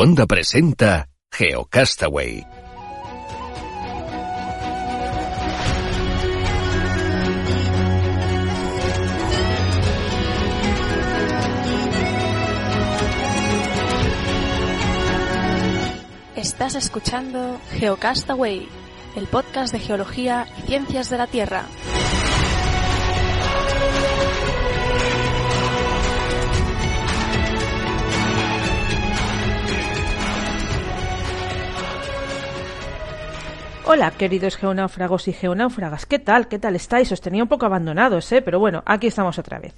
Wanda presenta GeoCastaway. Estás escuchando GeoCastaway, el podcast de geología y ciencias de la Tierra. Hola, queridos geonáufragos y geonáufragas, ¿qué tal? ¿Qué tal estáis? Os tenía un poco abandonados, ¿eh? Pero bueno, aquí estamos otra vez.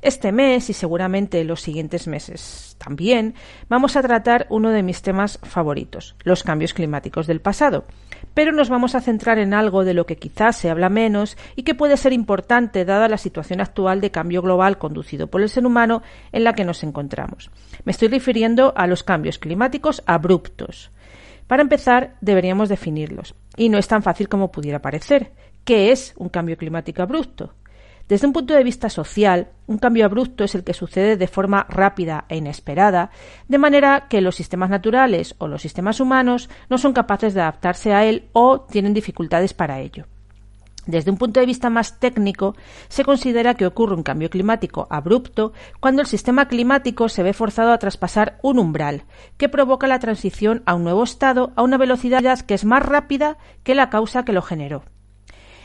Este mes y seguramente los siguientes meses también vamos a tratar uno de mis temas favoritos, los cambios climáticos del pasado. Pero nos vamos a centrar en algo de lo que quizás se habla menos y que puede ser importante dada la situación actual de cambio global conducido por el ser humano en la que nos encontramos. Me estoy refiriendo a los cambios climáticos abruptos. Para empezar, deberíamos definirlos. Y no es tan fácil como pudiera parecer. ¿Qué es un cambio climático abrupto? Desde un punto de vista social, un cambio abrupto es el que sucede de forma rápida e inesperada, de manera que los sistemas naturales o los sistemas humanos no son capaces de adaptarse a él o tienen dificultades para ello. Desde un punto de vista más técnico, se considera que ocurre un cambio climático abrupto cuando el sistema climático se ve forzado a traspasar un umbral, que provoca la transición a un nuevo estado a una velocidad que es más rápida que la causa que lo generó.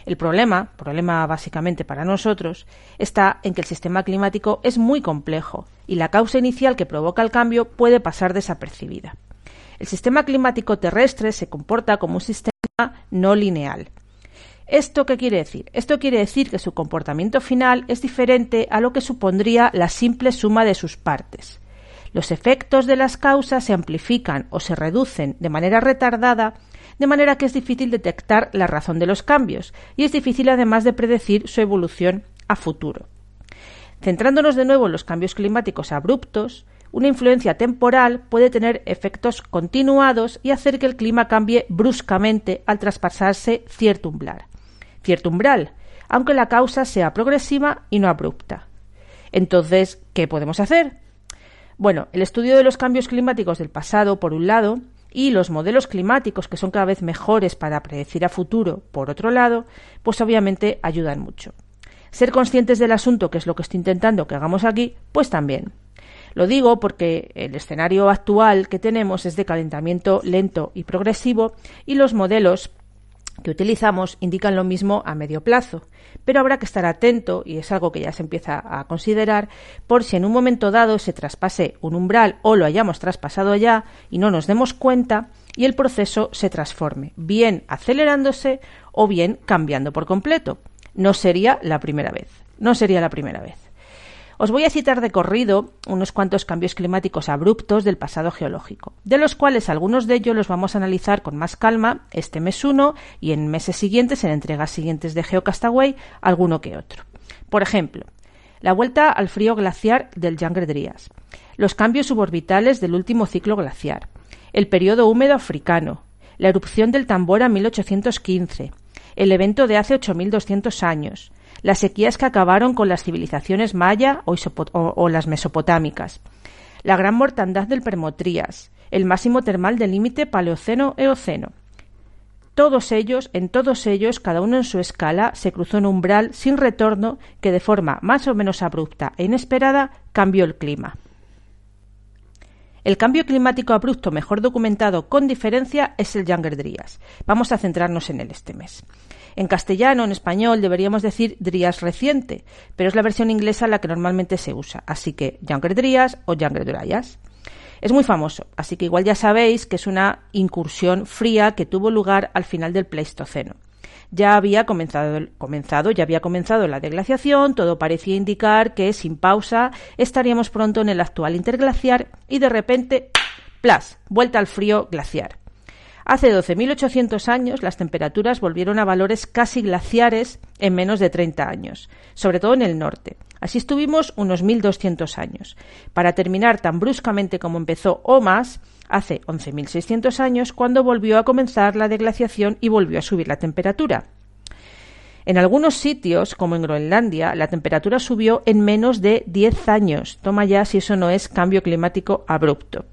El problema, problema básicamente para nosotros, está en que el sistema climático es muy complejo y la causa inicial que provoca el cambio puede pasar desapercibida. El sistema climático terrestre se comporta como un sistema no lineal. ¿Esto qué quiere decir? Esto quiere decir que su comportamiento final es diferente a lo que supondría la simple suma de sus partes. Los efectos de las causas se amplifican o se reducen de manera retardada de manera que es difícil detectar la razón de los cambios y es difícil además de predecir su evolución a futuro. Centrándonos de nuevo en los cambios climáticos abruptos, una influencia temporal puede tener efectos continuados y hacer que el clima cambie bruscamente al traspasarse cierto umbral. Cierto umbral, aunque la causa sea progresiva y no abrupta. Entonces, ¿qué podemos hacer? Bueno, el estudio de los cambios climáticos del pasado, por un lado, y los modelos climáticos que son cada vez mejores para predecir a futuro, por otro lado, pues obviamente ayudan mucho. Ser conscientes del asunto, que es lo que estoy intentando que hagamos aquí, pues también. Lo digo porque el escenario actual que tenemos es de calentamiento lento y progresivo y los modelos que utilizamos indican lo mismo a medio plazo, pero habrá que estar atento, y es algo que ya se empieza a considerar, por si en un momento dado se traspase un umbral o lo hayamos traspasado ya y no nos demos cuenta y el proceso se transforme, bien acelerándose o bien cambiando por completo. No sería la primera vez. No sería la primera vez. Os voy a citar de corrido unos cuantos cambios climáticos abruptos del pasado geológico, de los cuales algunos de ellos los vamos a analizar con más calma este mes 1 y en meses siguientes, en entregas siguientes de GeoCastaway, alguno que otro. Por ejemplo, la vuelta al frío glaciar del Younger los cambios suborbitales del último ciclo glaciar, el periodo húmedo africano, la erupción del Tambora 1815, el evento de hace 8.200 años, las sequías que acabaron con las civilizaciones maya o, las mesopotámicas, la gran mortandad del Permotrías, el máximo termal del límite Paleoceno-Eoceno. Todos ellos, en todos ellos, cada uno en su escala, se cruzó un umbral sin retorno que de forma más o menos abrupta e inesperada cambió el clima. El cambio climático abrupto mejor documentado con diferencia es el Younger Dryas. Vamos a centrarnos en él este mes. En castellano, en español, deberíamos decir Drías reciente, pero es la versión inglesa la que normalmente se usa, así que Younger Dryas o Younger Dryas. Es muy famoso, así que igual ya sabéis que es una incursión fría que tuvo lugar al final del Pleistoceno. Ya había comenzado, comenzado, ya había comenzado la deglaciación, todo parecía indicar que sin pausa estaríamos pronto en el actual interglaciar y de repente, ¡plas! vuelta al frío glaciar. Hace 12.800 años las temperaturas volvieron a valores casi glaciares en menos de 30 años, sobre todo en el norte. Así estuvimos unos 1.200 años, para terminar tan bruscamente como empezó o más hace 11.600 años, cuando volvió a comenzar la deglaciación y volvió a subir la temperatura. En algunos sitios, como en Groenlandia, la temperatura subió en menos de 10 años. Toma ya si eso no es cambio climático abrupto.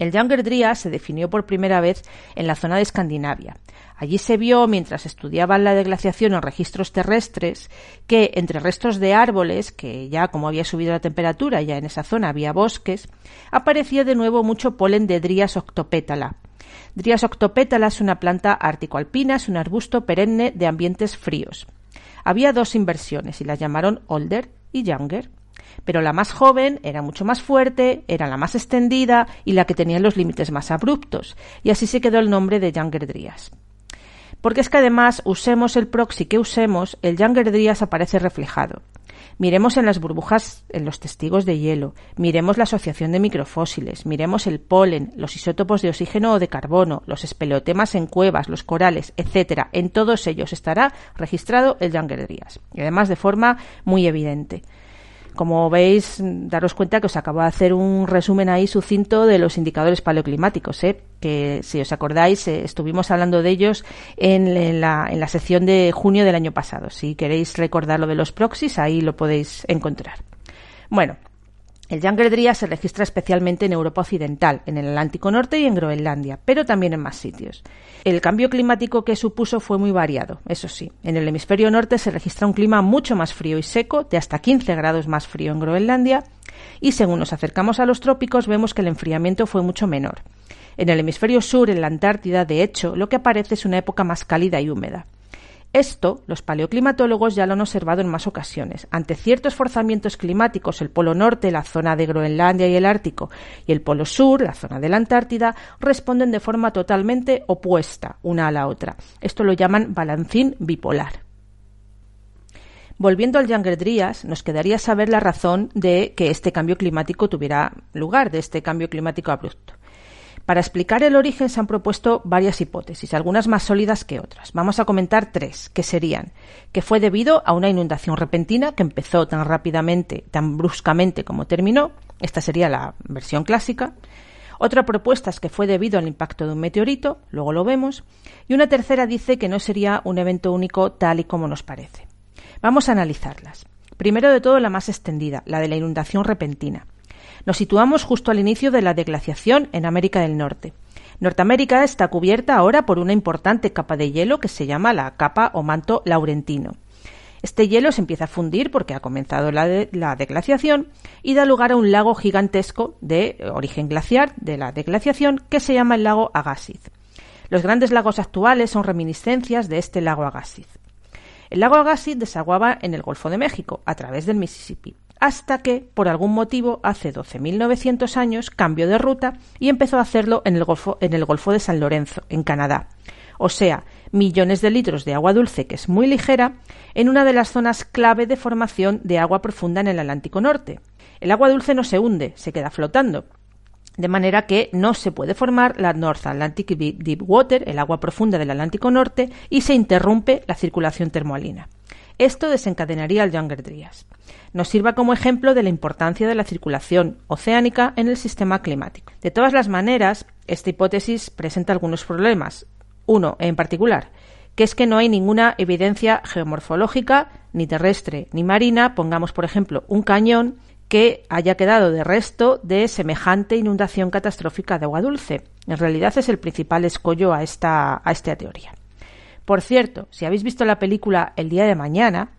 El Younger Dryas se definió por primera vez en la zona de Escandinavia. Allí se vio, mientras estudiaban la deglaciación en registros terrestres, que entre restos de árboles, que ya como había subido la temperatura, ya en esa zona había bosques, aparecía de nuevo mucho polen de Dryas octopétala. Dryas octopétala es una planta ártico-alpina, es un arbusto perenne de ambientes fríos. Había dos inversiones y las llamaron Older y Younger pero la más joven era mucho más fuerte, era la más extendida y la que tenía los límites más abruptos, y así se quedó el nombre de Younger Dryas. Porque es que además, usemos el proxy que usemos, el Younger Dryas aparece reflejado. Miremos en las burbujas, en los testigos de hielo, miremos la asociación de microfósiles, miremos el polen, los isótopos de oxígeno o de carbono, los espeleotemas en cuevas, los corales, etcétera. En todos ellos estará registrado el Younger Dryas, y además de forma muy evidente. Como veis, daros cuenta que os acabo de hacer un resumen ahí sucinto de los indicadores paleoclimáticos, ¿eh? que si os acordáis eh, estuvimos hablando de ellos en, la, en la sección de junio del año pasado. Si queréis recordar lo de los proxies, ahí lo podéis encontrar. Bueno, el Dryas se registra especialmente en Europa Occidental, en el Atlántico Norte y en Groenlandia, pero también en más sitios. El cambio climático que supuso fue muy variado, eso sí. En el hemisferio norte se registra un clima mucho más frío y seco, de hasta 15 grados más frío en Groenlandia, y según nos acercamos a los trópicos vemos que el enfriamiento fue mucho menor. En el hemisferio sur, en la Antártida, de hecho, lo que aparece es una época más cálida y húmeda. Esto los paleoclimatólogos ya lo han observado en más ocasiones. Ante ciertos forzamientos climáticos, el Polo Norte, la zona de Groenlandia y el Ártico, y el Polo Sur, la zona de la Antártida, responden de forma totalmente opuesta una a la otra. Esto lo llaman balancín bipolar. Volviendo al Younger Dryas, nos quedaría saber la razón de que este cambio climático tuviera lugar, de este cambio climático abrupto. Para explicar el origen se han propuesto varias hipótesis, algunas más sólidas que otras. Vamos a comentar tres, que serían que fue debido a una inundación repentina que empezó tan rápidamente, tan bruscamente como terminó. Esta sería la versión clásica. Otra propuesta es que fue debido al impacto de un meteorito, luego lo vemos. Y una tercera dice que no sería un evento único tal y como nos parece. Vamos a analizarlas. Primero de todo la más extendida, la de la inundación repentina. Nos situamos justo al inicio de la deglaciación en América del Norte. Norteamérica está cubierta ahora por una importante capa de hielo que se llama la capa o manto laurentino. Este hielo se empieza a fundir porque ha comenzado la, la, deglaciación y da lugar a un lago gigantesco de origen glaciar de la deglaciación que se llama el lago Agassiz. Los grandes lagos actuales son reminiscencias de este lago Agassiz. El lago Agassiz desaguaba en el Golfo de México a través del Mississippi hasta que, por algún motivo, hace 12.900 años cambió de ruta y empezó a hacerlo en el, Golfo, en el Golfo de San Lorenzo, en Canadá. O sea, millones de litros de agua dulce, que es muy ligera, en una de las zonas clave de formación de agua profunda en el Atlántico Norte. El agua dulce no se hunde, se queda flotando. De manera que no se puede formar la North Atlantic Deep Water, el agua profunda del Atlántico Norte, y se interrumpe la circulación termoalina. Esto desencadenaría el Younger Dryas nos sirva como ejemplo de la importancia de la circulación oceánica en el sistema climático. De todas las maneras, esta hipótesis presenta algunos problemas. Uno, en particular, que es que no hay ninguna evidencia geomorfológica, ni terrestre ni marina, pongamos por ejemplo un cañón que haya quedado de resto de semejante inundación catastrófica de agua dulce. En realidad es el principal escollo a esta, a esta teoría. Por cierto, si habéis visto la película El día de mañana,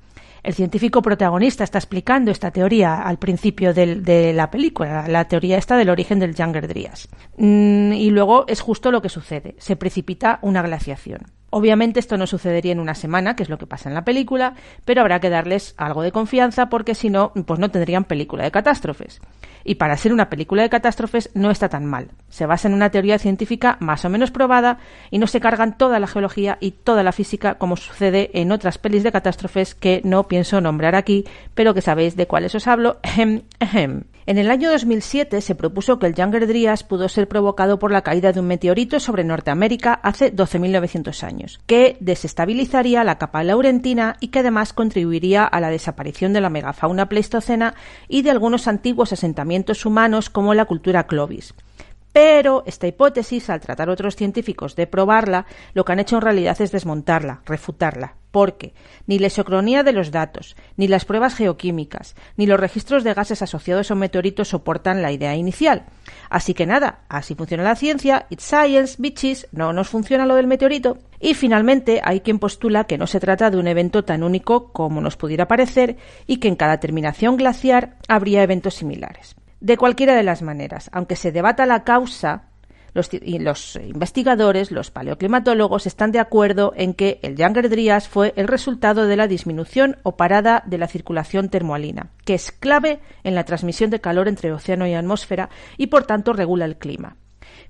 el científico protagonista está explicando esta teoría al principio de la película, la teoría esta del origen del Younger Dryas. Mm, y luego es justo lo que sucede, se precipita una glaciación. Obviamente esto no sucedería en una semana, que es lo que pasa en la película, pero habrá que darles algo de confianza porque si no, pues no tendrían película de catástrofes. Y para ser una película de catástrofes no está tan mal. Se basa en una teoría científica más o menos probada y no se cargan toda la geología y toda la física como sucede en otras pelis de catástrofes que no pienso nombrar aquí, pero que sabéis de cuáles os hablo. En el año 2007 se propuso que el Younger Dryas pudo ser provocado por la caída de un meteorito sobre Norteamérica hace 12.900 años, que desestabilizaría la capa laurentina y que además contribuiría a la desaparición de la megafauna pleistocena y de algunos antiguos asentamientos humanos como la cultura Clovis. Pero esta hipótesis, al tratar otros científicos de probarla, lo que han hecho en realidad es desmontarla, refutarla. Porque ni la isocronía de los datos, ni las pruebas geoquímicas, ni los registros de gases asociados a un meteorito soportan la idea inicial. Así que nada, así funciona la ciencia, it's science, bitches, no nos funciona lo del meteorito. Y finalmente hay quien postula que no se trata de un evento tan único como nos pudiera parecer y que en cada terminación glaciar habría eventos similares. De cualquiera de las maneras, aunque se debata la causa, los, investigadores, los paleoclimatólogos, están de acuerdo en que el Younger Dryas fue el resultado de la disminución o parada de la circulación termoalina, que es clave en la transmisión de calor entre océano y atmósfera y por tanto regula el clima.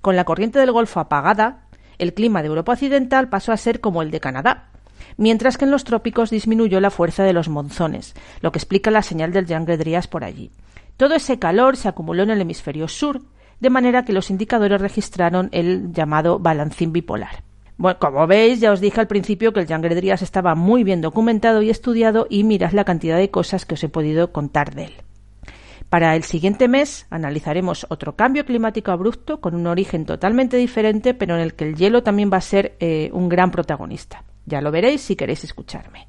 Con la corriente del Golfo apagada, el clima de Europa Occidental pasó a ser como el de Canadá, mientras que en los trópicos disminuyó la fuerza de los monzones, lo que explica la señal del Younger Dryas por allí. Todo ese calor se acumuló en el hemisferio sur, de manera que los indicadores registraron el llamado balancín bipolar. Bueno, como veis, ya os dije al principio que el Younger Dryas estaba muy bien documentado y estudiado y mirad la cantidad de cosas que os he podido contar de él. Para el siguiente mes analizaremos otro cambio climático abrupto con un origen totalmente diferente, pero en el que el hielo también va a ser eh, un gran protagonista. Ya lo veréis si queréis escucharme.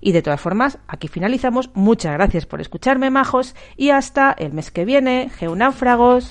Y de todas formas, aquí finalizamos. Muchas gracias por escucharme, majos, y hasta el mes que viene. Geonáufragos.